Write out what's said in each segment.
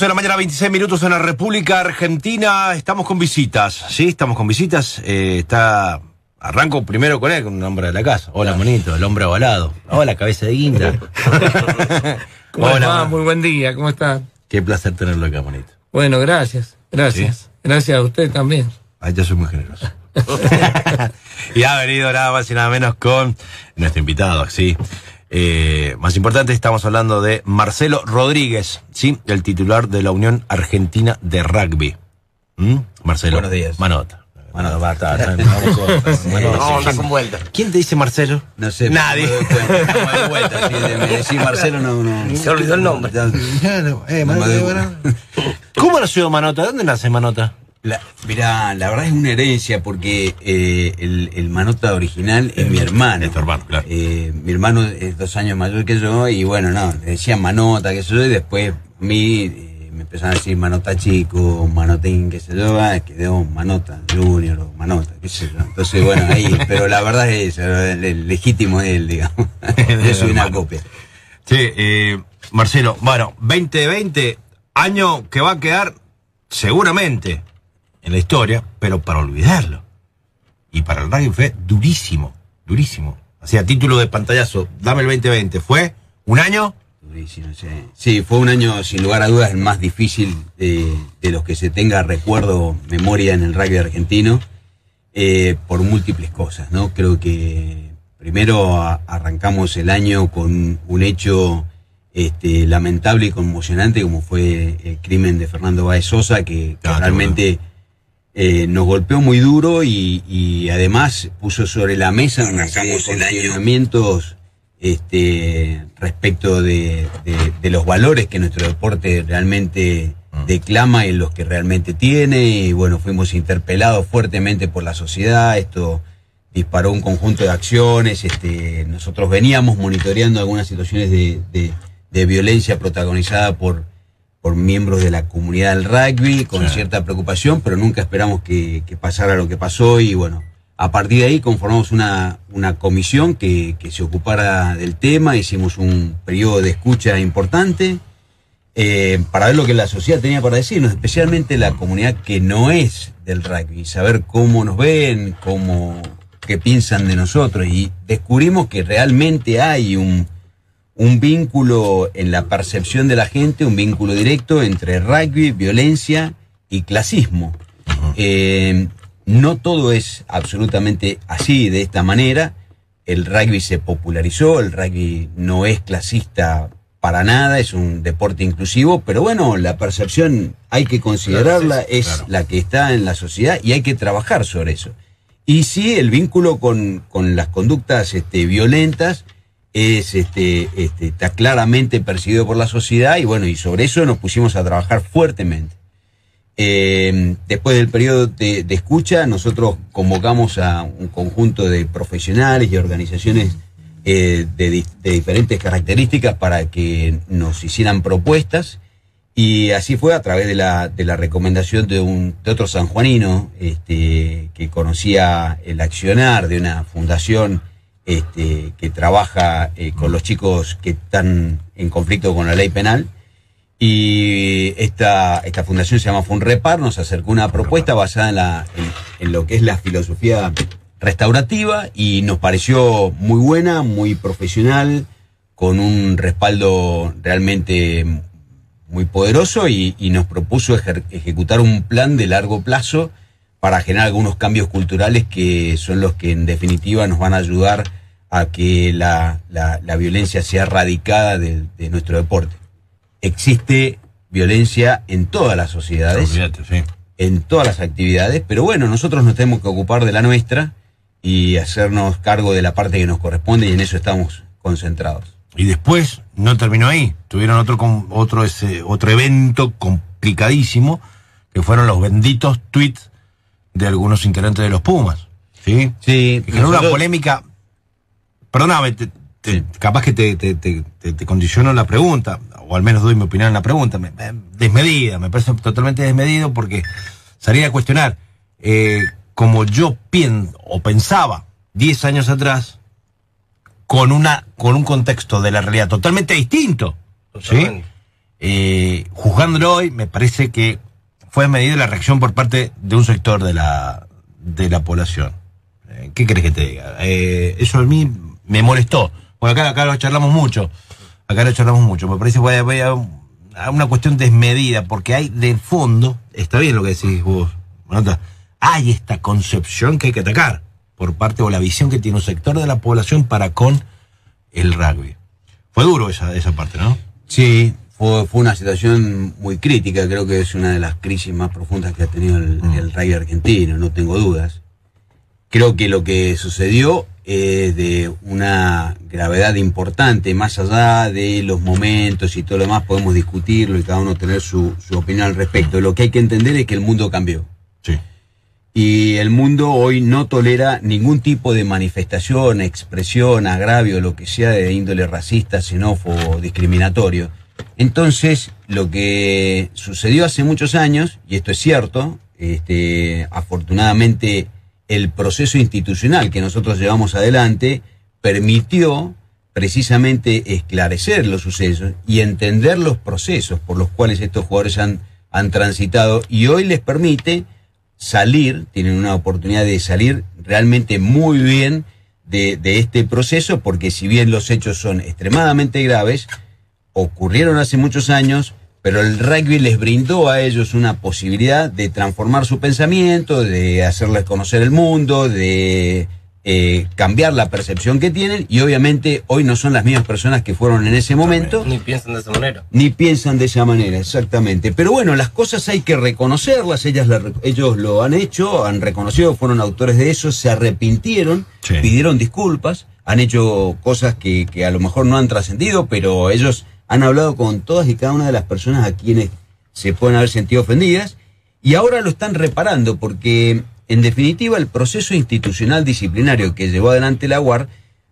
11 de la mañana, 26 minutos en la República Argentina. Estamos con visitas, ¿sí? Estamos con visitas. Eh, está. Arranco primero con él, con un hombre de la casa. Hola, monito, el hombre ovalado. Hola, cabeza de guinda. ¿Cómo Hola, va? Muy buen día, ¿cómo está? Qué placer tenerlo acá, monito. Bueno, gracias, gracias. Gracias a usted también. Ay, yo soy muy generoso. y ha venido nada más y nada menos con nuestro invitado, sí. Eh, más importante, estamos hablando de Marcelo Rodríguez, sí, el titular de la Unión Argentina de Rugby. ¿Mm? Marcelo. Buenos días. Manota. No, con vuelta. ¿Quién te dice Marcelo? No sé. Nadie. me doy cuenta, no me doy vuelta, sí, de- me decís Marcelo, no, no. Se olvidó el nombre. Claro, eh, Manota. ¿Cómo nació Manota? ¿Dónde nace Manota? La, mirá, la verdad es una herencia porque eh, el, el Manota original es mi hermano. Es tu hermano, claro. Eh, mi hermano es dos años mayor que yo y bueno, no, le decían Manota, qué sé yo, y después a mí eh, me empezaron a decir Manota chico, Manotín, qué sé yo, ah, quedó Manota Junior o Manota, qué sé yo. Entonces, bueno, ahí, pero la verdad es el, el legítimo es él, digamos. Yo soy una copia. Sí, eh, Marcelo, bueno, 2020, año que va a quedar seguramente en la historia, pero para olvidarlo. Y para el rugby fue durísimo, durísimo. O sea, título de pantallazo, dame el 2020, fue un año Durísimo, sí. Sí, fue un año sin lugar a dudas el más difícil de, de los que se tenga recuerdo, memoria en el rugby argentino, eh, por múltiples cosas, ¿no? Creo que primero a- arrancamos el año con un hecho este, lamentable y conmocionante como fue el crimen de Fernando Baez Sosa, que, que Ah, realmente eh, nos golpeó muy duro y, y además puso sobre la mesa una serie de este, respecto de, de- de los valores que nuestro deporte realmente declama y los que realmente tiene. Y bueno, fuimos interpelados fuertemente por la sociedad. Esto disparó un conjunto de acciones. Este, nosotros veníamos monitoreando algunas situaciones de violencia protagonizada por, por miembros de la comunidad del rugby con cierta preocupación, pero nunca esperamos que, que pasara lo que pasó y bueno, a partir de ahí conformamos una, una comisión que, que se ocupara del tema, hicimos un periodo de escucha importante eh, para ver lo que la sociedad tenía para decirnos, especialmente la comunidad que no es del rugby, saber cómo nos ven, cómo, qué piensan de nosotros y descubrimos que realmente hay un, un vínculo en la percepción de la gente, un vínculo directo entre rugby, violencia y clasismo. Eh, no todo es absolutamente así, de esta manera. El rugby se popularizó, el rugby no es clasista para nada, es un deporte inclusivo, pero bueno, la percepción hay que considerarla, Claro, sí, sí, es claro. la que está en la sociedad y hay que trabajar sobre eso. Y sí, el vínculo con, con las conductas este, violentas es este, este, está claramente percibido por la sociedad y bueno, y sobre eso nos pusimos a trabajar fuertemente. Eh, después del periodo de, de escucha, nosotros convocamos a un conjunto de profesionales y organizaciones eh, de, de diferentes características para que nos hicieran propuestas y así fue a través de la, de la recomendación de, un, de otro sanjuanino este, que conocía el accionar de una fundación este, que trabaja eh, con los chicos que están en conflicto con la ley penal. Y esta, esta fundación se llama Funrepar, nos acercó una propuesta basada en, la, en, en lo que es la filosofía restaurativa y nos pareció muy buena, muy profesional, con un respaldo realmente muy poderoso y, nos propuso ejecutar un plan de largo plazo para generar algunos cambios culturales que son los que en definitiva nos van a ayudar a que la, la- la violencia sea erradicada de, de nuestro deporte. Existe violencia en todas las sociedades, sí. en todas las actividades, pero bueno, nosotros nos tenemos que ocupar de la nuestra y hacernos cargo de la parte que nos corresponde y en eso estamos concentrados. Y después no terminó ahí. Tuvieron otro otro ese, otro evento complicadísimo que fueron los benditos tweets de algunos integrantes de los Pumas. ¿Sí? Sí, Que generó una polémica. Perdóname, te- capaz que te, te, te, condiciono la pregunta, o al menos doy mi opinión en la pregunta. Me- me- desmedida, me parece totalmente desmedido porque salía a cuestionar. eh, como yo pienso o pensaba 10 años atrás, con, una, con un contexto de la realidad totalmente distinto. ¿sí? Eh, juzgándolo hoy, me parece que fue medida la reacción por parte de un sector de la, de la población. Eh, ¿Qué crees que te diga? Eh, eso a mí me molestó. Porque acá, acá lo charlamos mucho. Acá lo charlamos mucho. Me parece que voy a, a una cuestión desmedida, porque hay de fondo, está bien lo que decís vos, hay esta concepción que hay que atacar por parte o la visión que tiene un sector de la población para con el rugby. Fue duro esa, esa parte, ¿no? Sí, fue, fue una situación muy crítica, creo que es una de las crisis más profundas que ha tenido el, mm. el rugby argentino, no tengo dudas. Creo que lo que sucedió es de una gravedad importante, más allá de los momentos y todo lo demás, podemos discutirlo y cada uno tener su, su opinión al respecto. Lo que hay que entender es que el mundo cambió. Sí y el mundo hoy no tolera ningún tipo de manifestación, expresión, agravio, lo que sea de índole racista, xenófobo, discriminatorio. Entonces, lo que sucedió hace muchos años, y esto es cierto, este, afortunadamente el proceso institucional que nosotros llevamos adelante permitió precisamente esclarecer los sucesos y entender los procesos por los cuales estos jugadores han, han transitado y hoy les permite salir, tienen una oportunidad de salir realmente muy bien de, este proceso, porque si bien los hechos son extremadamente graves, ocurrieron hace muchos años, pero el rugby les brindó a ellos una posibilidad de transformar su pensamiento, de hacerles conocer el mundo, de eh, cambiar la percepción que tienen y obviamente hoy no son las mismas personas que fueron en ese momento. Ni piensan de esa manera. Ni piensan de esa manera, exactamente. Pero bueno, las cosas hay que reconocerlas, ellas ellos lo han hecho, han reconocido, fueron autores de eso, se arrepintieron, pidieron disculpas, han hecho cosas que, que a lo mejor no han trascendido, pero ellos han hablado con todas y cada una de las personas a quienes se pueden haber sentido ofendidas y ahora lo están reparando porque en definitiva, el proceso institucional disciplinario que llevó adelante la UAR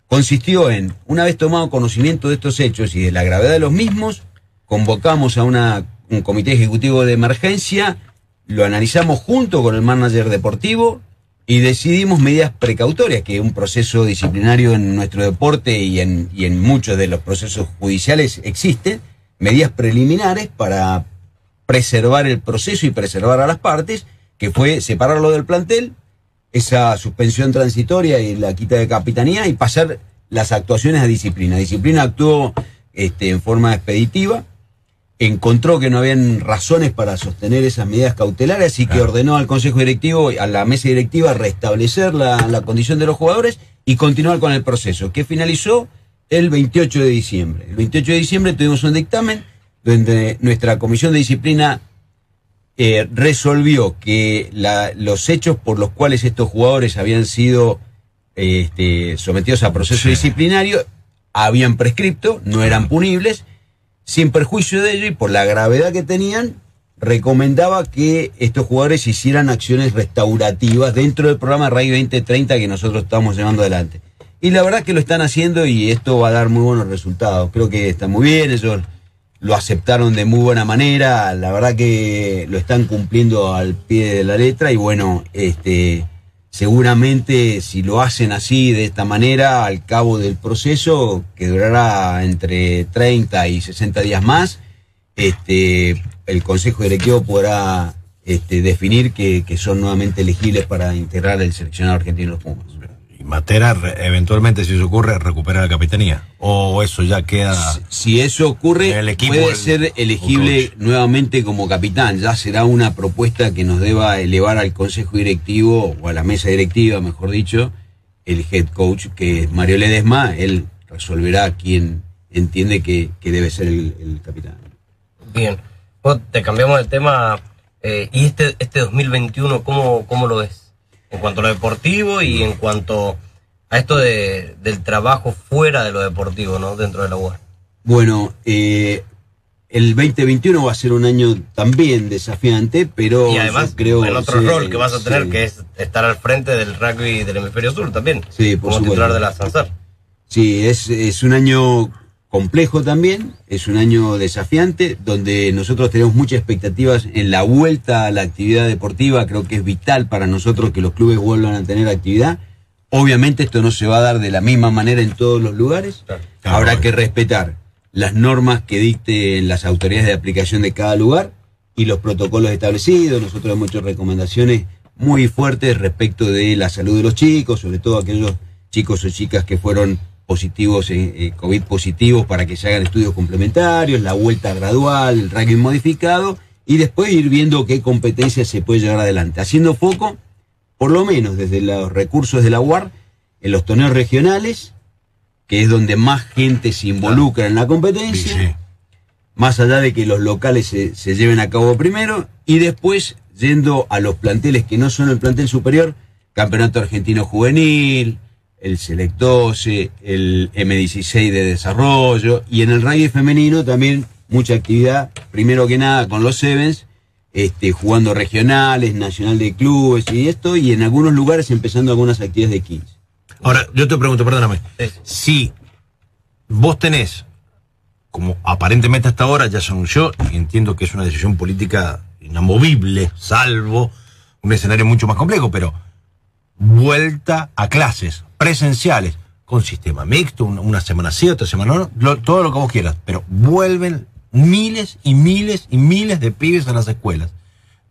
consistió en, una vez tomado conocimiento de estos hechos y de la gravedad de los mismos, convocamos a un comité ejecutivo de emergencia, lo analizamos junto con el manager deportivo y decidimos medidas precautorias, que un proceso disciplinario en nuestro deporte y en, y en muchos de los procesos judiciales existe, medidas preliminares para preservar el proceso y preservar a las partes, que fue separarlo del plantel, esa suspensión transitoria y la quita de capitanía y pasar las actuaciones a disciplina. Disciplina actuó este, en forma expeditiva, encontró que no habían razones para sostener esas medidas cautelares, así que ordenó al Consejo Directivo, a la mesa directiva, restablecer la, la condición de los jugadores y continuar con el proceso, que finalizó el 28 de diciembre. El 28 de diciembre tuvimos un dictamen donde nuestra comisión de disciplina eh, resolvió que los hechos por los cuales estos jugadores habían sido este, sometidos a proceso disciplinario habían prescripto, no eran punibles, sin perjuicio de ello y por la gravedad que tenían, recomendaba que estos jugadores hicieran acciones restaurativas dentro del programa RAI 2030 que nosotros estamos llevando adelante. Y la verdad que lo están haciendo y esto va a dar muy buenos resultados. Creo que está muy bien, ellos lo aceptaron de muy buena manera, la verdad que lo están cumpliendo al pie de la letra y bueno, este seguramente si lo hacen así de esta manera al cabo del proceso que durará entre 30 y 60 días más, este el consejo directivo podrá este, definir que, que son nuevamente elegibles para integrar el seleccionado argentino de los Pumas. Matera eventualmente, si eso ocurre, recupera la capitanía. O eso ya queda. Si, eso ocurre, puede ser elegible nuevamente como capitán. Ya será una propuesta que nos deba elevar al consejo directivo o a la mesa directiva, mejor dicho, el head coach, que es Mario Ledesma. Él resolverá quién entiende que, debe ser el, capitán. Bien. te cambiamos el tema. Eh, ¿Y este, este 2021 cómo, cómo lo ves? En cuanto a lo deportivo y en cuanto a esto de, del trabajo fuera de lo deportivo, ¿no? Dentro de la UAR. Bueno, eh, el 2021 va a ser un año también desafiante, pero y además, creo el otro rol que vas a tener que es estar al frente del rugby del hemisferio sur también, sí, por como titular de la Sansar. Sí, es, es un año complejo también, es un año desafiante, donde nosotros tenemos muchas expectativas en la vuelta a la actividad deportiva, creo que es vital para nosotros que los clubes vuelvan a tener actividad. Obviamente esto no se va a dar de la misma manera en todos los lugares, habrá que respetar las normas que dicten las autoridades de aplicación de cada lugar y los protocolos establecidos. Nosotros hemos hecho recomendaciones muy fuertes respecto de la salud de los chicos, sobre todo aquellos chicos o chicas que fueron positivos, eh, eh, COVID positivos, para que se hagan estudios complementarios, la vuelta gradual, el ranking modificado, y después ir viendo qué competencias se puede llevar adelante, haciendo foco, por lo menos desde los recursos de la UAR, en los torneos regionales, que es donde más gente se involucra en la competencia, Sí, sí. más allá de que los locales se, se lleven a cabo primero, y después yendo a los planteles que no son el plantel superior, Campeonato Argentino Juvenil, el Select 12, el M16 de desarrollo, y en el rugby femenino también mucha actividad, primero que nada con los Sevens, este, jugando regionales, nacional de clubes y esto, y en algunos lugares empezando algunas actividades de 15. Ahora, yo te pregunto, perdóname. Si vos tenés, como aparentemente hasta ahora ya se anunció, y entiendo que es una decisión política inamovible, salvo un escenario mucho más complejo, pero vuelta a clases presenciales, con sistema mixto, una, semana sí, otra semana no, lo- todo lo que vos quieras, pero vuelven miles y miles y miles de pibes a las escuelas.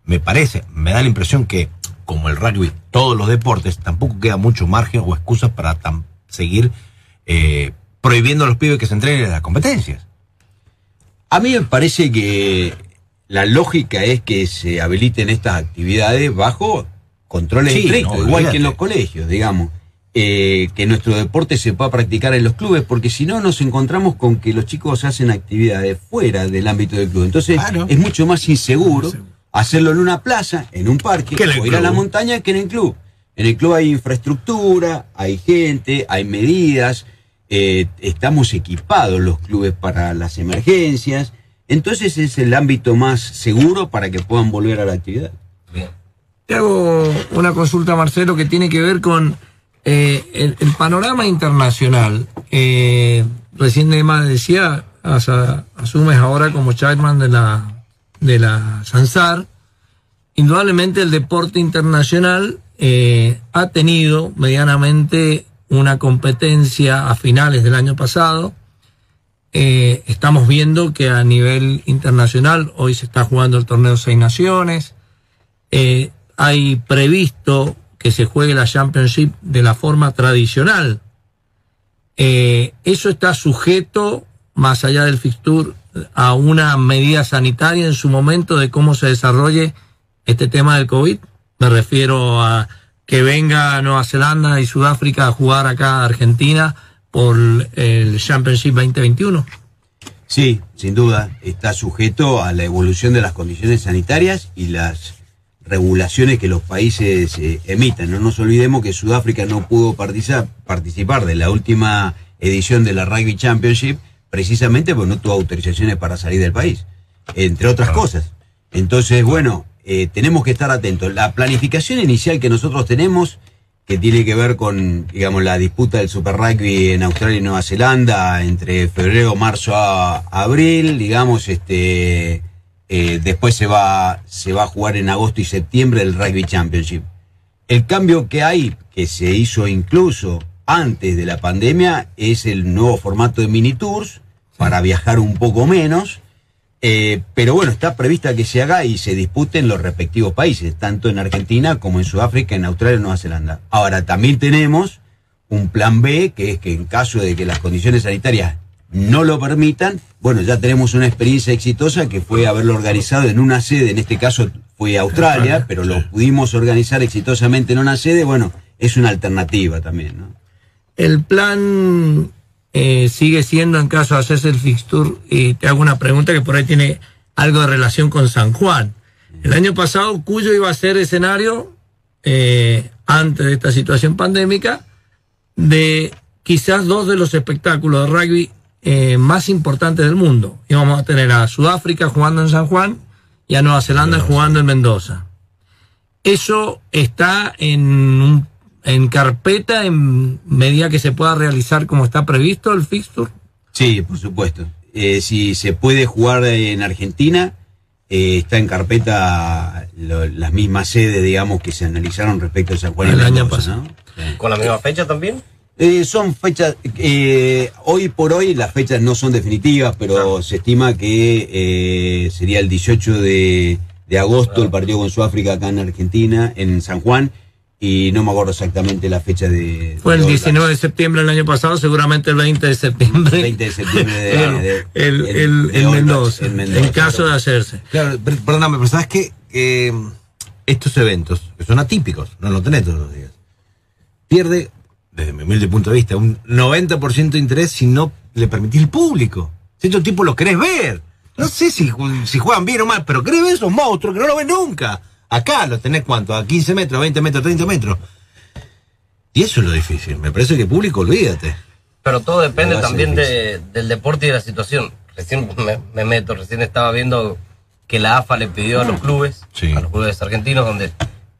Me parece, me da la impresión que, como el rugby, todos los deportes, tampoco queda mucho margen o excusas para tam- seguir eh, prohibiendo a los pibes que se entrenen en las competencias. A mí me parece que la lógica es que se habiliten estas actividades bajo controles Sí, estrictos, no, igual que en los colegios, digamos. Eh, que nuestro deporte se pueda practicar en los clubes, porque si no nos encontramos con que los chicos hacen actividades fuera del ámbito del club. Entonces Claro. es mucho más inseguro hacerlo en una plaza, en un parque, Que en el o ir a la montaña que en el club. En el club hay infraestructura, hay gente, hay medidas, eh, estamos equipados los clubes para las emergencias. Entonces es el ámbito más seguro para que puedan volver a la actividad. Bien. Te hago una consulta, Marcelo, que tiene que ver con eh, el, panorama internacional. Eh, recién Emma decía, asumes ahora como chairman de la, de la Sansar. Indudablemente el deporte internacional eh, ha tenido medianamente una competencia a finales del año pasado. Estamos viendo que a nivel internacional hoy se está jugando el torneo Seis Naciones. Hay previsto que se juegue la Championship de la forma tradicional. Eh, eso está sujeto, más allá del fixture, a una medida sanitaria en su momento de cómo se desarrolle este tema del COVID. Me refiero a que venga Nueva Zelanda y Sudáfrica a jugar acá a Argentina por el Championship 2021. Sí, sin duda, está sujeto a la evolución de las condiciones sanitarias y las regulaciones que los países eh, emitan. No nos olvidemos que Sudáfrica no pudo participar de la última edición de la Rugby Championship precisamente porque no tuvo autorizaciones para salir del país, entre otras cosas. Entonces, bueno, eh, tenemos que estar atentos. La planificación inicial que nosotros tenemos, que tiene que ver con, digamos, la disputa del Super Rugby en Australia y Nueva Zelanda entre febrero, marzo a abril, digamos, este, eh, después se va, se va a jugar en agosto y septiembre el Rugby Championship. El cambio que hay, que se hizo incluso antes de la pandemia, es el nuevo formato de mini tours para viajar un poco menos. Eh, pero bueno, está prevista que se haga y se dispute en los respectivos países, tanto en Argentina como en Sudáfrica, en Australia y Nueva Zelanda. Ahora, también tenemos un plan B, que es que en caso de que las condiciones sanitarias no lo permitan, bueno, ya tenemos una experiencia exitosa que fue haberlo organizado en una sede, en este caso fue Australia, pero lo pudimos organizar exitosamente en una sede, bueno, es una alternativa también, ¿no? El plan eh, sigue siendo en caso de hacerse el fixture, y te hago una pregunta que por ahí tiene algo de relación con San Juan. El año pasado Cuyo iba a ser escenario, eh, antes de esta situación pandémica, de quizás dos de los espectáculos de rugby eh, más importantes del mundo. Íbamos a tener a Sudáfrica jugando en San Juan y a Nueva Zelanda jugando en Mendoza. Eso está en, un- en carpeta en medida que se pueda realizar como está previsto el fixture. Sí, por supuesto. Eh, si se puede jugar en Argentina, eh, está en carpeta lo- las mismas sedes, digamos, que se analizaron respecto a San Juan y El año Mendoza, pasado. ¿Con la misma fecha también? Eh, son fechas, eh, hoy por hoy las fechas no son definitivas, pero se estima que eh, sería el 18 de, de agosto el partido con Sudáfrica acá en Argentina, en San Juan, y no me acuerdo exactamente la fecha de... Fue el de 19 de septiembre del año pasado, seguramente el 20 de septiembre. 20 de septiembre de, el, de- el, de- el- de en Mendoza, en Mendoza. en caso de hacerse. Claro, per- perdóname, pero ¿sabes qué? Que mm, estos eventos, que son atípicos, no lo tenés todos los días, pierde, desde mi humilde punto de vista, un 90% de interés si no le permitís el público. Si estos tipos los querés ver. No sé si, si juegan bien o mal, pero querés ver esos monstruos que no lo ves nunca. Acá los tenés cuánto, a 15 metros, 20 metros, 30 metros. Y eso es lo difícil. Me parece que público, olvídate. Pero todo depende No también de- del deporte y de la situación. Recién me, me meto, recién estaba viendo que la AFA le pidió a los clubes, Sí. a los clubes argentinos, donde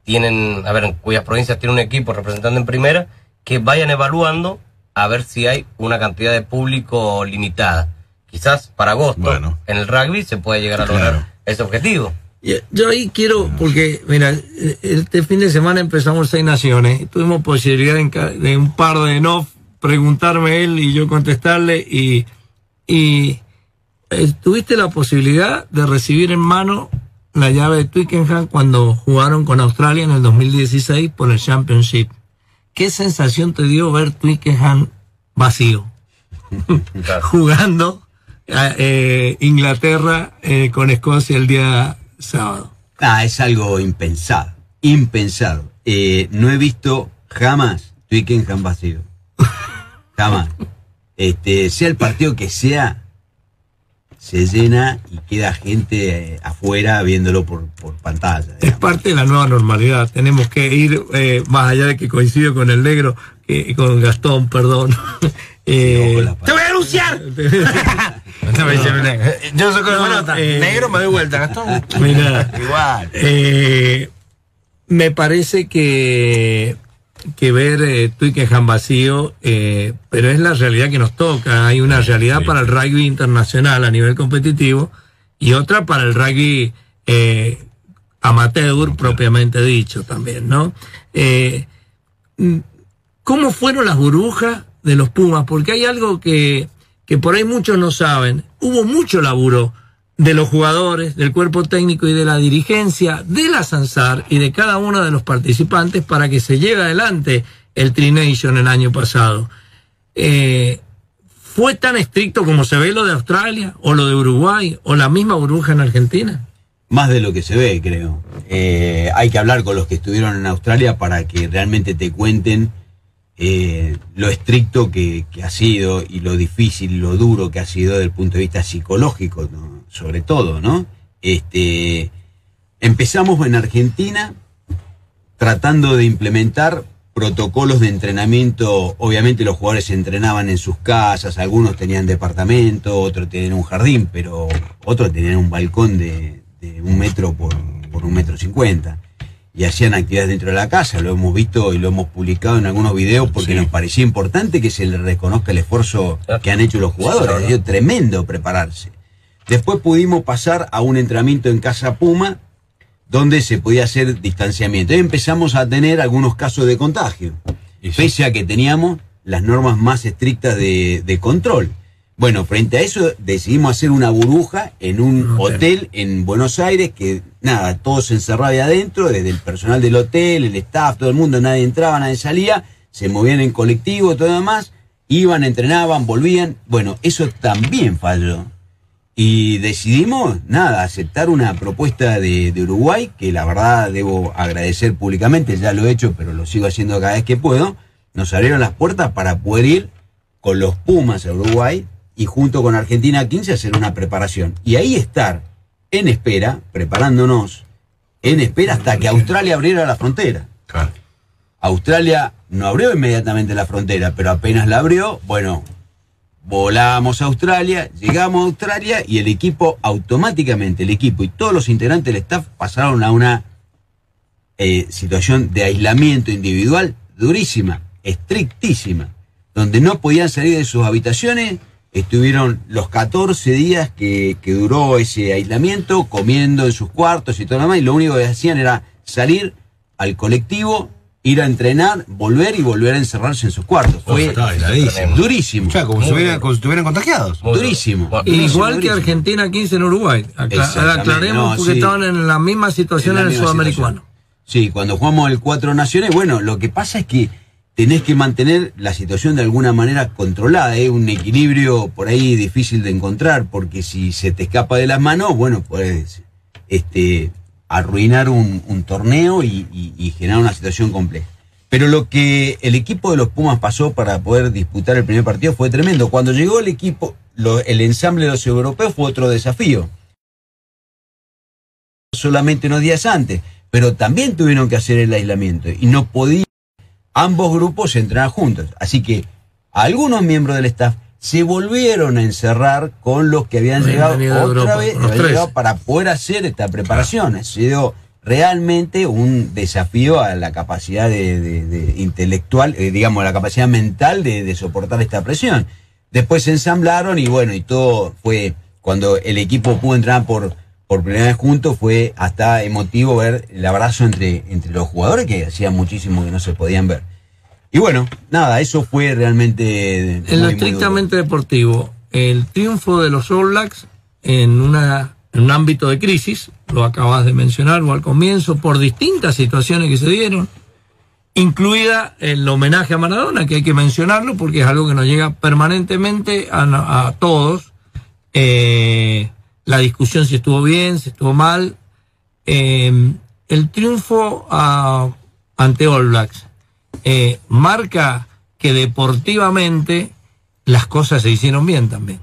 tienen, a ver, en cuyas provincias tiene un equipo representando en primera, que vayan evaluando a ver si hay una cantidad de público limitada. Quizás para agosto, Bueno. en el rugby, se puede llegar a lograr Claro. ese objetivo. Yo, yo ahí quiero, porque, mira, este fin de semana empezamos Seis Naciones y tuvimos posibilidad de un par de no preguntarme él y yo contestarle y, y eh, tuviste la posibilidad de recibir en mano la llave de Twickenham cuando jugaron con Australia en el 2016 por el Championship. ¿Qué sensación te dio ver Twickenham vacío? Jugando a, eh, Inglaterra eh, con Escocia el día sábado. Ah, es algo impensado, impensado. Eh, no he visto jamás Twickenham vacío. Jamás. Este, sea el partido que sea, se llena y queda gente eh, afuera viéndolo por, por pantalla. Es parte de la nueva normalidad. Tenemos que ir eh, más allá de que coincido con el negro, con Gastón, perdón. Eh, ¡Te voy a anunciar! Yo soy con No, la pelota. eh, Negro, me doy vuelta, Gastón. Mira. Igual. Eh, me parece que, que ver eh, Twickenham vacío, eh, pero es la realidad que nos toca. Hay una realidad Sí. para el rugby internacional a nivel competitivo y otra para el rugby eh, amateur propiamente dicho también, ¿no? Eh, mm, ¿Cómo fueron las burbujas de los Pumas? Porque hay algo que, que por ahí muchos no saben. Hubo mucho laburo de los jugadores, del cuerpo técnico y de la dirigencia, de la Sansar y de cada uno de los participantes para que se lleve adelante el Trination el año pasado. Eh, ¿Fue tan estricto como se ve lo de Australia o lo de Uruguay o la misma burbuja en Argentina? Más de lo que se ve, creo. Eh, hay que hablar con los que estuvieron en Australia para que realmente te cuenten eh, lo estricto que, ha sido y lo difícil, lo duro que ha sido desde el punto de vista psicológico, sobre todo, ¿no? Este, empezamos en Argentina tratando de implementar protocolos de entrenamiento. Obviamente los jugadores entrenaban en sus casas, algunos tenían departamento, otros tenían un jardín, pero otros tenían un balcón de, un metro por un metro cincuenta. Y hacían actividades dentro de la casa, lo hemos visto y lo hemos publicado en algunos videos porque Sí. nos parecía importante que se les reconozca el esfuerzo que han hecho los jugadores. claro. Ha sido tremendo prepararse. Después pudimos pasar a un entrenamiento en Casa Puma, donde se podía hacer distanciamiento. Y empezamos a tener algunos casos de contagio, sí. pese a que teníamos las normas más estrictas de, de control. Bueno, frente a eso decidimos hacer una burbuja en un hotel. hotel en Buenos Aires, que nada, todo se encerraba ahí adentro, desde el personal del hotel, el staff, todo el mundo, nadie entraba, nadie salía, se movían en colectivo, todo lo demás, iban, entrenaban, volvían. Bueno, eso también falló. Y decidimos, nada, aceptar una propuesta de, de Uruguay, que la verdad debo agradecer públicamente, ya lo he hecho, pero lo sigo haciendo cada vez que puedo. Nos abrieron las puertas para poder ir con los Pumas a Uruguay y junto con Argentina 15 hacer una preparación. Y ahí estar en espera, preparándonos, en espera hasta que Australia abriera la frontera. Claro. Australia no abrió inmediatamente la frontera, pero apenas la abrió, bueno, volamos a Australia, llegamos a Australia y el equipo automáticamente, el equipo y todos los integrantes del staff pasaron a una eh, situación de aislamiento individual durísima, estrictísima, donde no podían salir de sus habitaciones, estuvieron los 14 días que, que duró ese aislamiento, comiendo en sus cuartos y todo lo demás, y lo único que hacían era salir al colectivo ir a entrenar, volver y volver a encerrarse en sus cuartos. Fue airadísimo. durísimo. O sea, como si estuvieran, como si estuvieran contagiados. Durísimo. Bueno, Durísimo, Igual que. Argentina 15 en Uruguay. Acla- aclaremos no, porque sí. estaban en la misma situación En en, el sudamericano. situación. Sí, cuando jugamos el Cuatro Naciones, bueno, lo que pasa es que tenés que mantener la situación de alguna manera controlada, es un equilibrio por ahí difícil de encontrar, porque si se te escapa de las manos, bueno, puedes este, arruinar un, torneo y, generar una situación compleja. Pero lo que el equipo de los Pumas pasó para poder disputar el primer partido fue tremendo. Cuando llegó el equipo, el ensamble de los europeos fue otro desafío solamente unos días antes, pero también tuvieron que hacer el aislamiento y no podían ambos grupos entrenar juntos. Así que algunos miembros del staff se volvieron a encerrar con los que habían llegado otra Europa, vez habían llegado para poder hacer esta preparación. Ha sido realmente un desafío a la capacidad de, de- de intelectual, eh, digamos, a la capacidad mental de, de soportar esta presión. Después se ensamblaron y bueno, y todo fue, cuando el equipo pudo entrar por, por primera vez juntos, fue hasta emotivo ver el abrazo entre, entre los jugadores que hacía muchísimo que no se podían ver. Y bueno, nada, eso fue realmente... En lo estrictamente deportivo, el triunfo de los All Blacks en, una, en un ámbito de crisis, lo acabas de mencionar o al comienzo, por distintas situaciones que se dieron, incluida el homenaje a Maradona, que hay que mencionarlo porque es algo que nos llega permanentemente a, a todos. Eh, la discusión si estuvo bien, si estuvo mal. Eh, el triunfo a- ante All Blacks eh, marca que deportivamente las cosas se hicieron bien también.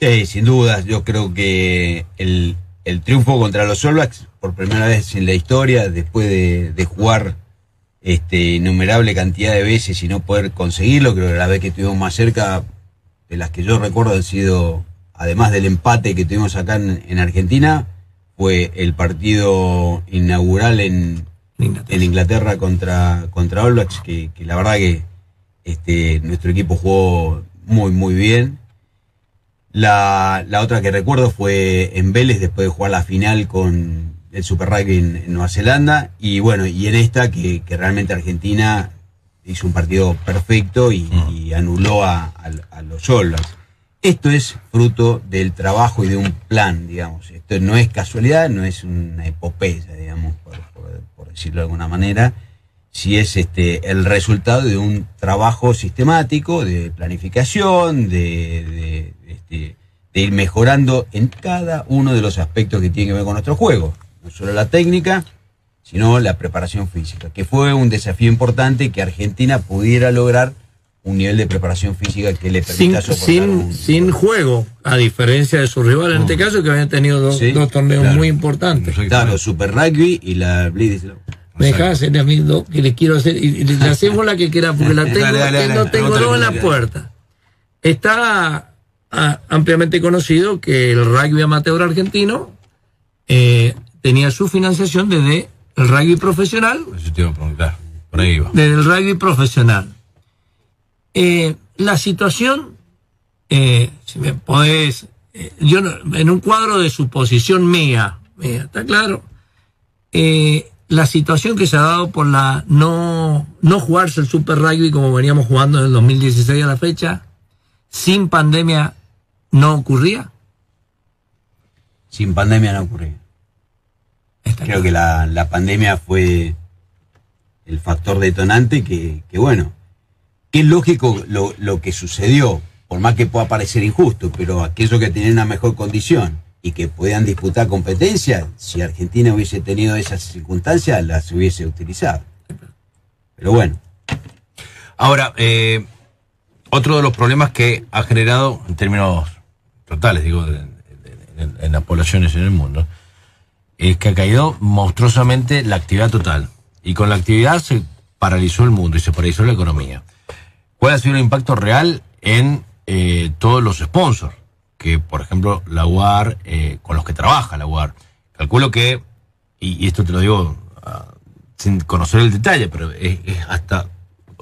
Sí, sin dudas, yo creo que el, el triunfo contra los All Blacks, por primera vez en la historia, después de, de jugar este, innumerable cantidad de veces y no poder conseguirlo, creo que la vez que estuvimos más cerca, de las que yo recuerdo han sido, además del empate que tuvimos acá en, en Argentina, fue el partido inaugural en, Inglaterra. en Inglaterra contra, contra All Blacks, que, que la verdad que este, nuestro equipo jugó muy, muy bien. La, la otra que recuerdo fue en Vélez, después de jugar la final con el Super Rugby en, en Nueva Zelanda. Y bueno, y en esta que, que realmente Argentina hizo un partido perfecto y, y anuló a, a- a los All Blacks. Esto es fruto del trabajo y de un plan, digamos. Esto no es casualidad, no es una epopeya, digamos, por, decirlo de alguna manera. Si es este el resultado de un trabajo sistemático, de planificación, de, de, este, de ir mejorando en cada uno de los aspectos que tiene que ver con nuestro juego. No solo la técnica, sino la preparación física, que fue un desafío importante que Argentina pudiera lograr un nivel de preparación física que le Sin, permita soportar sin, un- sin juego, a diferencia de su rival en este caso, que habían tenido dos, Sí, dos torneos claro. muy importantes. Claro, Super Rugby y la Bledisloe. Me dejás hacer a mí dos que les quiero hacer, y, y le hacemos la que quiera, porque la tengo, Dale, dale, dale, tengo, dos en la puerta. Está ah, ampliamente conocido que el rugby amateur argentino eh, tenía su financiación desde el rugby profesional Eso te iba a preguntar. Por ahí iba. desde el rugby profesional. Eh, la situación, eh, si me podés, eh, yo no- en un cuadro de suposición mía, mía, ¿está claro? La situación que se ha dado por la no, no jugarse el Super Rugby como veníamos jugando en el 2016 a la fecha, sin pandemia no ocurría. Sin pandemia no ocurría. Está Creo claro. que la, la pandemia fue el factor detonante que, que bueno, es lógico lo, que sucedió, por más que pueda parecer injusto, pero aquellos que tenían una mejor condición y que podían disputar competencia, si Argentina hubiese tenido esas circunstancias, las hubiese utilizado. Pero bueno, Ahora, eh, otro de los problemas que ha generado, en términos totales, digo, de- en, en las poblaciones en el mundo, es que ha caído monstruosamente la actividad total. Y con la actividad se paralizó el mundo y se paralizó la economía. ¿Cuál ha sido el impacto real en eh, todos los sponsors? Que, por ejemplo, la UAR, eh, con los que trabaja la UAR. Calculo que, y, y esto te lo digo ah, sin conocer el detalle, pero es, hasta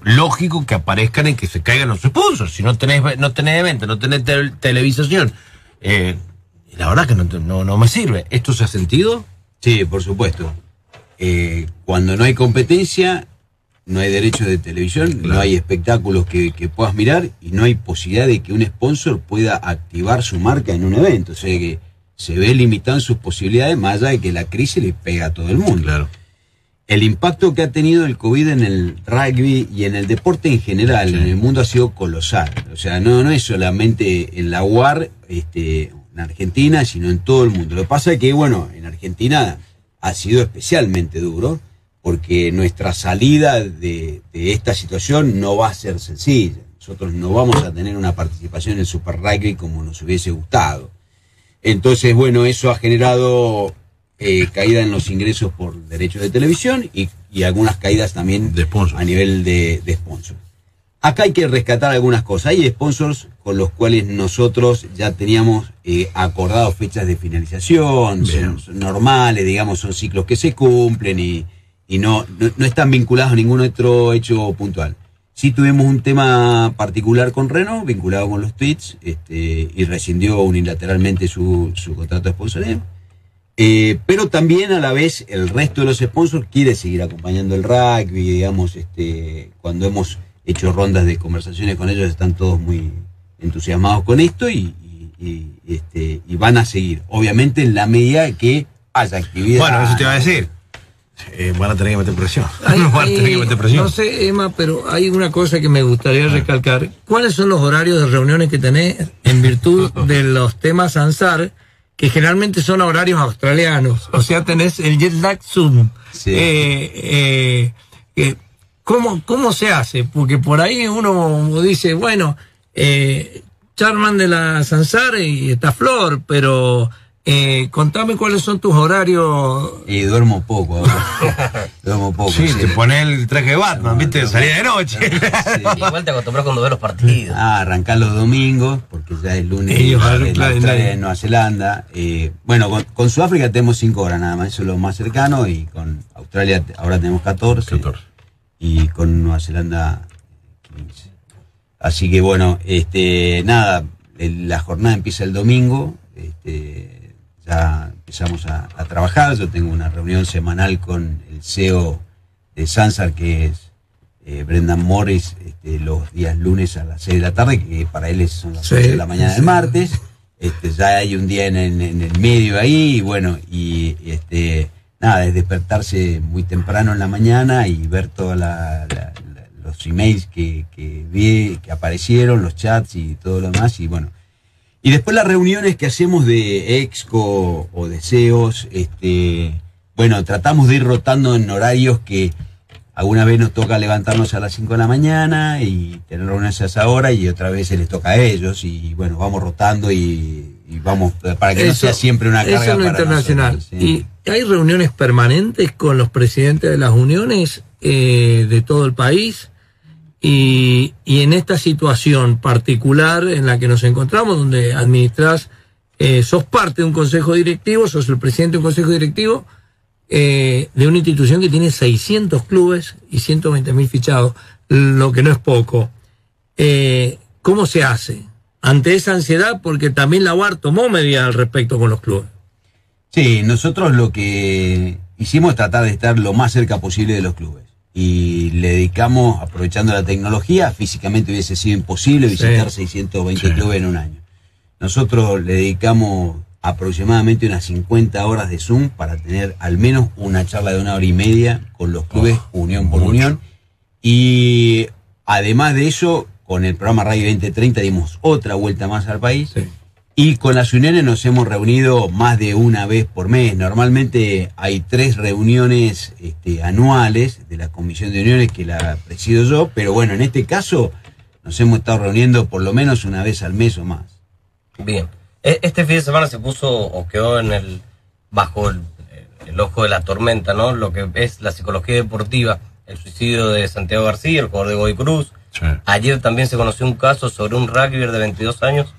lógico que aparezcan en que se caigan los sponsors. Si no tenés, no tenés evento, no tenés tel- televisación. Eh, y la verdad que no, te- no, no me sirve. ¿Esto se ha sentido? sí, por supuesto. Cuando no hay competencia, no hay derechos de televisión, no hay espectáculos que, que puedas mirar y no hay posibilidad de que un sponsor pueda activar su marca en un evento. O sea que se ve limitado en sus posibilidades más allá de que la crisis le pega a todo el mundo. Claro. El impacto que ha tenido el COVID en el rugby y en el deporte en general, en el mundo ha sido colosal. O sea, no, no es solamente en la UAR, este, en Argentina, sino en todo el mundo. Lo que pasa es que, bueno, en Argentina ha sido especialmente duro, porque nuestra salida de, de esta situación no va a ser sencilla. Nosotros no vamos a tener una participación en el Super Rugby como nos hubiese gustado. Entonces, bueno, eso ha generado eh, caída en los ingresos por derechos de televisión y, y algunas caídas también De a nivel de, de sponsors. Acá hay que rescatar algunas cosas. Hay sponsors con los cuales nosotros ya teníamos eh, acordado fechas de finalización, son normales, digamos, son ciclos que se cumplen y, y no, no, no están vinculados a ningún otro hecho puntual. Sí tuvimos un tema particular con Renault, vinculado con los tweets, este, y rescindió unilateralmente su, su contrato de sponsoreo. Eh, pero también a la vez el resto de los sponsors quiere seguir acompañando el rugby, digamos, este, cuando hemos hecho rondas de conversaciones con ellos están todos muy entusiasmados con esto y, este, y van a seguir, obviamente en la medida que haya actividad. Bueno, eso te iba a decir. Eh, van a tener que meter presión. Hay- van a hay- tener que meter presión. no sé, Emma, pero hay una cosa que me gustaría recalcar. ¿Cuáles son los horarios de reuniones que tenés en virtud de los temas ANSAR, que generalmente son horarios australianos? O sea, tenés el jet lag Zoom. Sí. Eh, eh, ¿cómo, ¿Cómo se hace? Porque por ahí uno dice, bueno, eh, Charman de la Sansar y está Flor, pero eh, contame cuáles son tus horarios Y duermo poco ahora. duermo poco. Sí, sí. te pones el traje de Batman, ¿viste? Salía de noche. Igual te acostumbras cuando ves los partidos. Ah, arrancar los domingos, porque ya es lunes Ellos en Australia, en Nueva Zelanda. Eh, bueno, con, con Sudáfrica tenemos 5 horas nada más, eso es lo más cercano, y con Australia ahora tenemos 14, 14. y con Nueva Zelanda 15. Así que bueno, este, nada, el- la jornada empieza el domingo, este, ya empezamos a, a trabajar, yo tengo una reunión semanal con el CEO de Sansar, que es eh, Brendan Morris, este, los días lunes a las 6 de la tarde, que para él son las Sí, 8 de la mañana sí. del martes. Este, ya hay un día en, en- en el medio ahí, y bueno, y, y, este, nada, es despertarse muy temprano en la mañana y ver todos los emails que, que vi, que aparecieron, los chats y todo lo demás, y bueno. Y después las reuniones que hacemos de exco o deseos, este, bueno, tratamos de ir rotando en horarios que alguna vez nos toca levantarnos a las 5 de la mañana y tener reuniones a esa hora y otra vez se les toca a ellos y bueno, vamos rotando y, y vamos para que no Eso- sea siempre una carga Eso es lo para internacional. nosotros, sí. ¿Y hay reuniones permanentes con los presidentes de las uniones eh, de todo el país? Y, y en esta situación particular en la que nos encontramos, donde administras, eh, sos parte de un consejo directivo, sos el presidente de un consejo directivo eh, de una institución que tiene 600 clubes y 120 mil fichados, lo que no es poco. Eh, ¿Cómo se hace? Ante esa ansiedad, porque también la UAR tomó medidas al respecto con los clubes. Sí, nosotros lo que hicimos es tratar de estar lo más cerca posible de los clubes. Y le dedicamos, aprovechando la tecnología, físicamente hubiese sido imposible visitar Sí. 620 Sí. clubes en un año. Nosotros le dedicamos aproximadamente unas 50 horas de Zoom para tener al menos una charla de una hora y media con los clubes, unión por mucho. unión. Y además de eso, con el programa Radio 2030 dimos otra vuelta más al país. Sí. Y con las uniones nos hemos reunido más de una vez por mes. Normalmente hay tres reuniones este, anuales de la Comisión de Uniones que la presido yo, pero bueno, en este caso nos hemos estado reuniendo por lo menos una vez al mes o más. Bien. E- Este fin de semana se puso o quedó en el bajo el, el ojo de la tormenta, ¿no? Lo que es la psicología deportiva, el suicidio de Santiago García, el jugador de Godoy Cruz. Sí. Ayer también se conoció un caso sobre un rugby de 22 años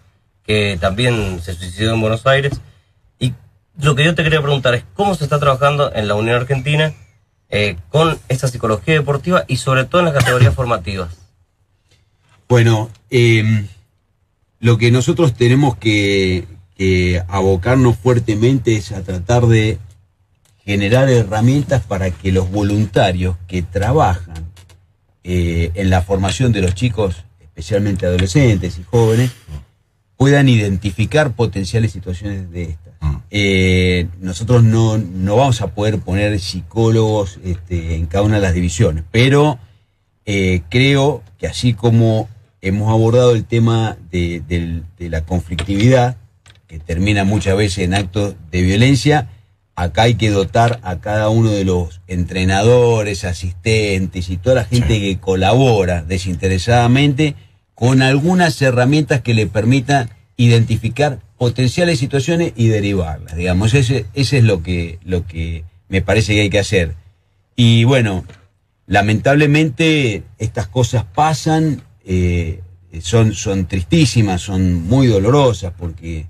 que también se suicidó en Buenos Aires. Y lo que yo te quería preguntar es cómo se está trabajando en la Unión Argentina eh, con esta psicología deportiva y sobre todo en las categorías formativas. Bueno, eh, lo que nosotros tenemos que, que abocarnos fuertemente es a tratar de generar herramientas para que los voluntarios que trabajan eh, en la formación de los chicos, especialmente adolescentes y jóvenes, puedan identificar potenciales situaciones de estas. Mm. Eh, nosotros no, no vamos a poder poner psicólogos este, en cada una de las divisiones, pero eh, creo que así como hemos abordado el tema de, la conflictividad, que termina muchas veces en actos de violencia, acá hay que dotar a cada uno de los entrenadores, asistentes y toda la gente que colabora desinteresadamente con algunas herramientas que le permitan identificar potenciales situaciones y derivarlas. Digamos, ese, ese es lo que, lo que me parece que hay que hacer. Y bueno, lamentablemente estas cosas pasan, eh, son, son tristísimas, son muy dolorosas porque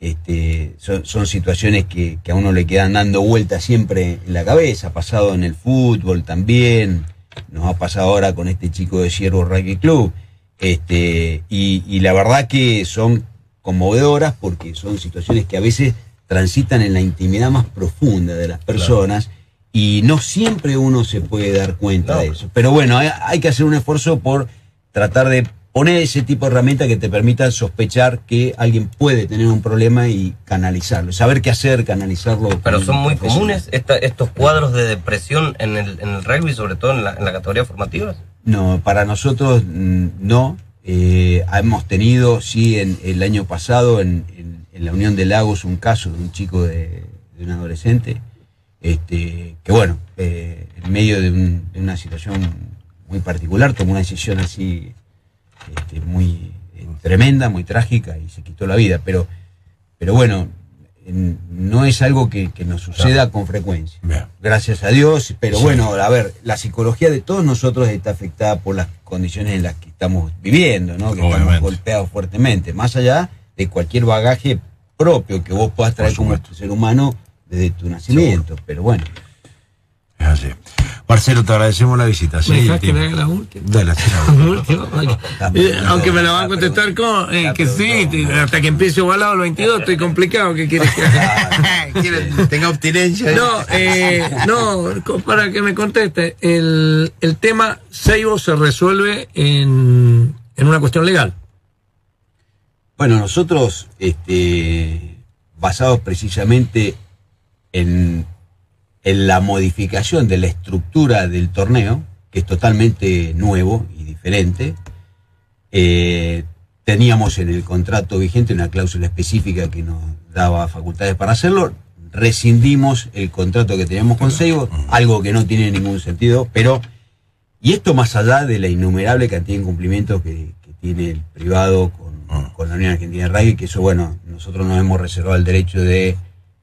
este, son, situaciones que, que a uno le quedan dando vueltas siempre en la cabeza. Ha pasado en el fútbol también, nos ha pasado ahora con este chico de Ciervo Rugby Club. Este, y, y la verdad que son conmovedoras porque son situaciones que a veces transitan en la intimidad más profunda de las personas y no siempre uno se puede dar cuenta No. de eso. Pero bueno, hay, hay que hacer un esfuerzo por tratar de poner ese tipo de herramientas que te permitan sospechar que alguien puede tener un problema y canalizarlo, saber qué hacer, canalizarlo. Pero son muy comunes esta- estos cuadros de depresión en el, en el rugby, sobre todo en la, en la categoría formativa. No, para nosotros mm, no. Eh, hemos tenido, sí, en el año pasado en, la Unión de Lagos un caso de un chico de, un adolescente, este, que bueno, eh, en medio de, un- de una situación muy particular tomó una decisión así este, muy eh, tremenda, muy trágica y se quitó la vida. Pero, pero bueno, en- no es algo que, que nos suceda con frecuencia Bien. gracias a Dios, pero Sí. bueno, a ver, la psicología de todos nosotros está afectada por las condiciones en las que estamos viviendo, ¿no? Que estamos golpeados fuertemente, más allá de cualquier bagaje propio que vos puedas traer como ser humano desde tu nacimiento, pero bueno. Es así. Marcelo, te agradecemos la visita. Sí, ¿Me dejás que le haga la última? Dale, sí, Aunque me la van a contestar con eh, que sí, hasta que empiece ovalado el 22, estoy complicado. ¿Qué quieres que haga? Tenga abstinencia. No, eh, no, para que me conteste, el, el tema Seibo se resuelve en, en una cuestión legal. Bueno, nosotros, este, basados precisamente en, en la modificación de la estructura del torneo, que es totalmente nuevo y diferente, eh, teníamos en el contrato vigente una cláusula específica que nos daba facultades para hacerlo, rescindimos el contrato que teníamos con Seibo, algo que no tiene ningún sentido, pero y esto más allá de la innumerable cantidad de incumplimientos que, que tiene el privado con, con la Unión Argentina de Rugby, que eso, bueno, nosotros nos hemos reservado el derecho de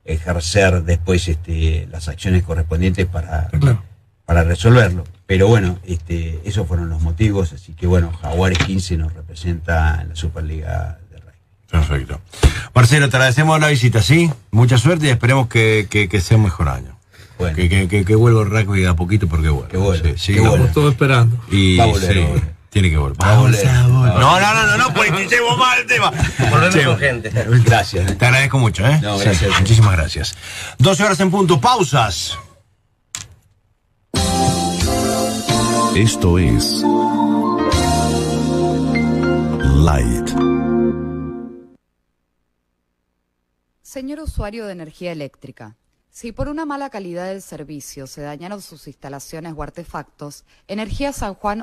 ejercer después este, las acciones correspondientes para, Claro. para resolverlo. Pero bueno, este, esos fueron los motivos, así que bueno, Jaguares 15 nos representa en la Superliga de Rugby. Perfecto. Marcelo, te agradecemos la visita, ¿sí? Mucha suerte y esperemos que, que, que sea un mejor año. Bueno. Que, que, que, vuelva el rugby a poquito porque vuelve. Que vuelva, Sí, sí. Estamos todos esperando. Y sí. Tiene que volver. Va a volver. Vamos Va a volver. No, no, no, no, no, politicemos mal el tema. Volvemos gente. Gracias. Te agradezco mucho, ¿eh? No, gracias. muchísimas gracias. 12 horas en punto, pausas. Esto es Light. Señor usuario de energía eléctrica, si por una mala calidad del servicio se dañaron sus instalaciones o artefactos, Energía San Juan